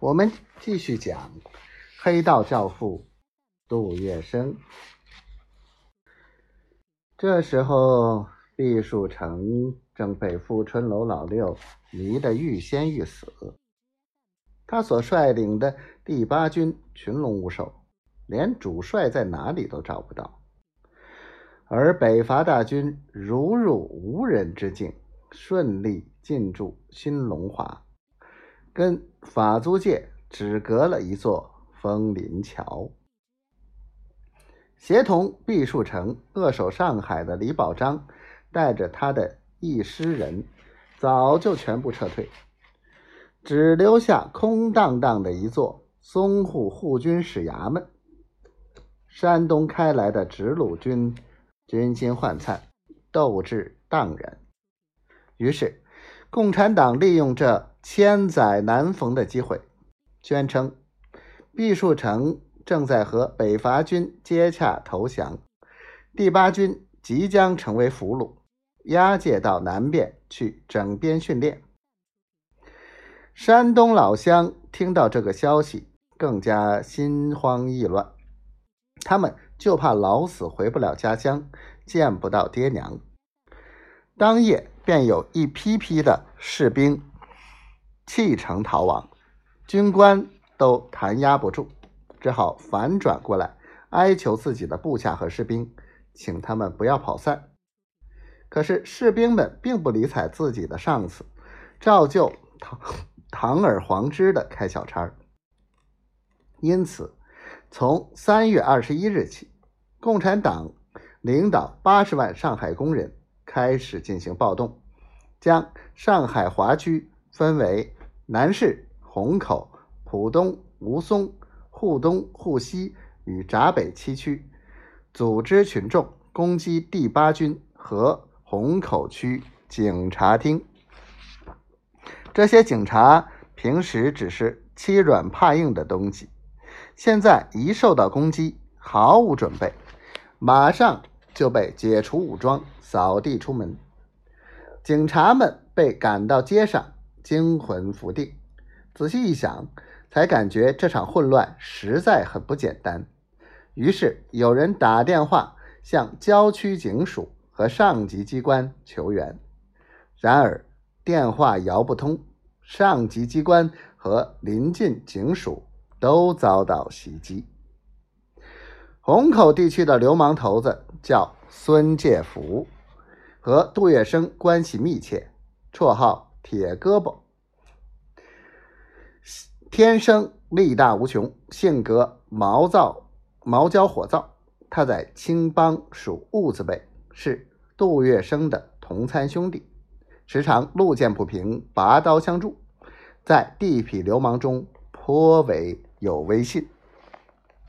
我们继续讲黑道教父杜月笙。这时候，毕树成正被富春楼老六迷得欲仙欲死。他所率领的第八军群龙无首，连主帅在哪里都找不到。而北伐大军如入无人之境，顺利进驻新龙华。跟法租界只隔了一座枫林桥。协同毕树成扼守上海的李宝章，带着他的一师人，早就全部撤退，只留下空荡荡的一座淞沪护军使衙门。山东开来的直鲁军军心涣散，斗志荡然。于是，共产党利用这。千载难逢的机会，宣称毕树成正在和北伐军接洽投降，第八军即将成为俘虏，押解到南边去整编训练。山东老乡听到这个消息，更加心慌意乱，他们就怕老死回不了家乡，见不到爹娘。当夜便有一批批的士兵。弃城逃亡，军官都弹压不住，只好反转过来哀求自己的部下和士兵，请他们不要跑散。可是士兵们并不理睬自己的上司，照旧堂堂而皇之的开小差。因此，从三月二十一日起，共产党领导八十万上海工人开始进行暴动，将上海华区分为。南市、虹口、浦东、吴淞、沪东、沪西与闸北七区，组织群众攻击第八军和虹口区警察厅。这些警察平时只是欺软怕硬的东西，现在一受到攻击，毫无准备，马上就被解除武装，扫地出门。警察们被赶到街上。惊魂甫定，仔细一想，才感觉这场混乱实在很不简单。于是有人打电话向郊区警署和上级机关求援，然而电话摇不通，上级机关和临近警署都遭到袭击。虹口地区的流氓头子叫孙介福，和杜月笙关系密切，绰号。铁胳膊，天生力大无穷，性格毛躁、毛焦火燥。他在青帮属痦子辈，是杜月笙的同参兄弟，时常路见不平，拔刀相助，在地痞流氓中颇为有威信。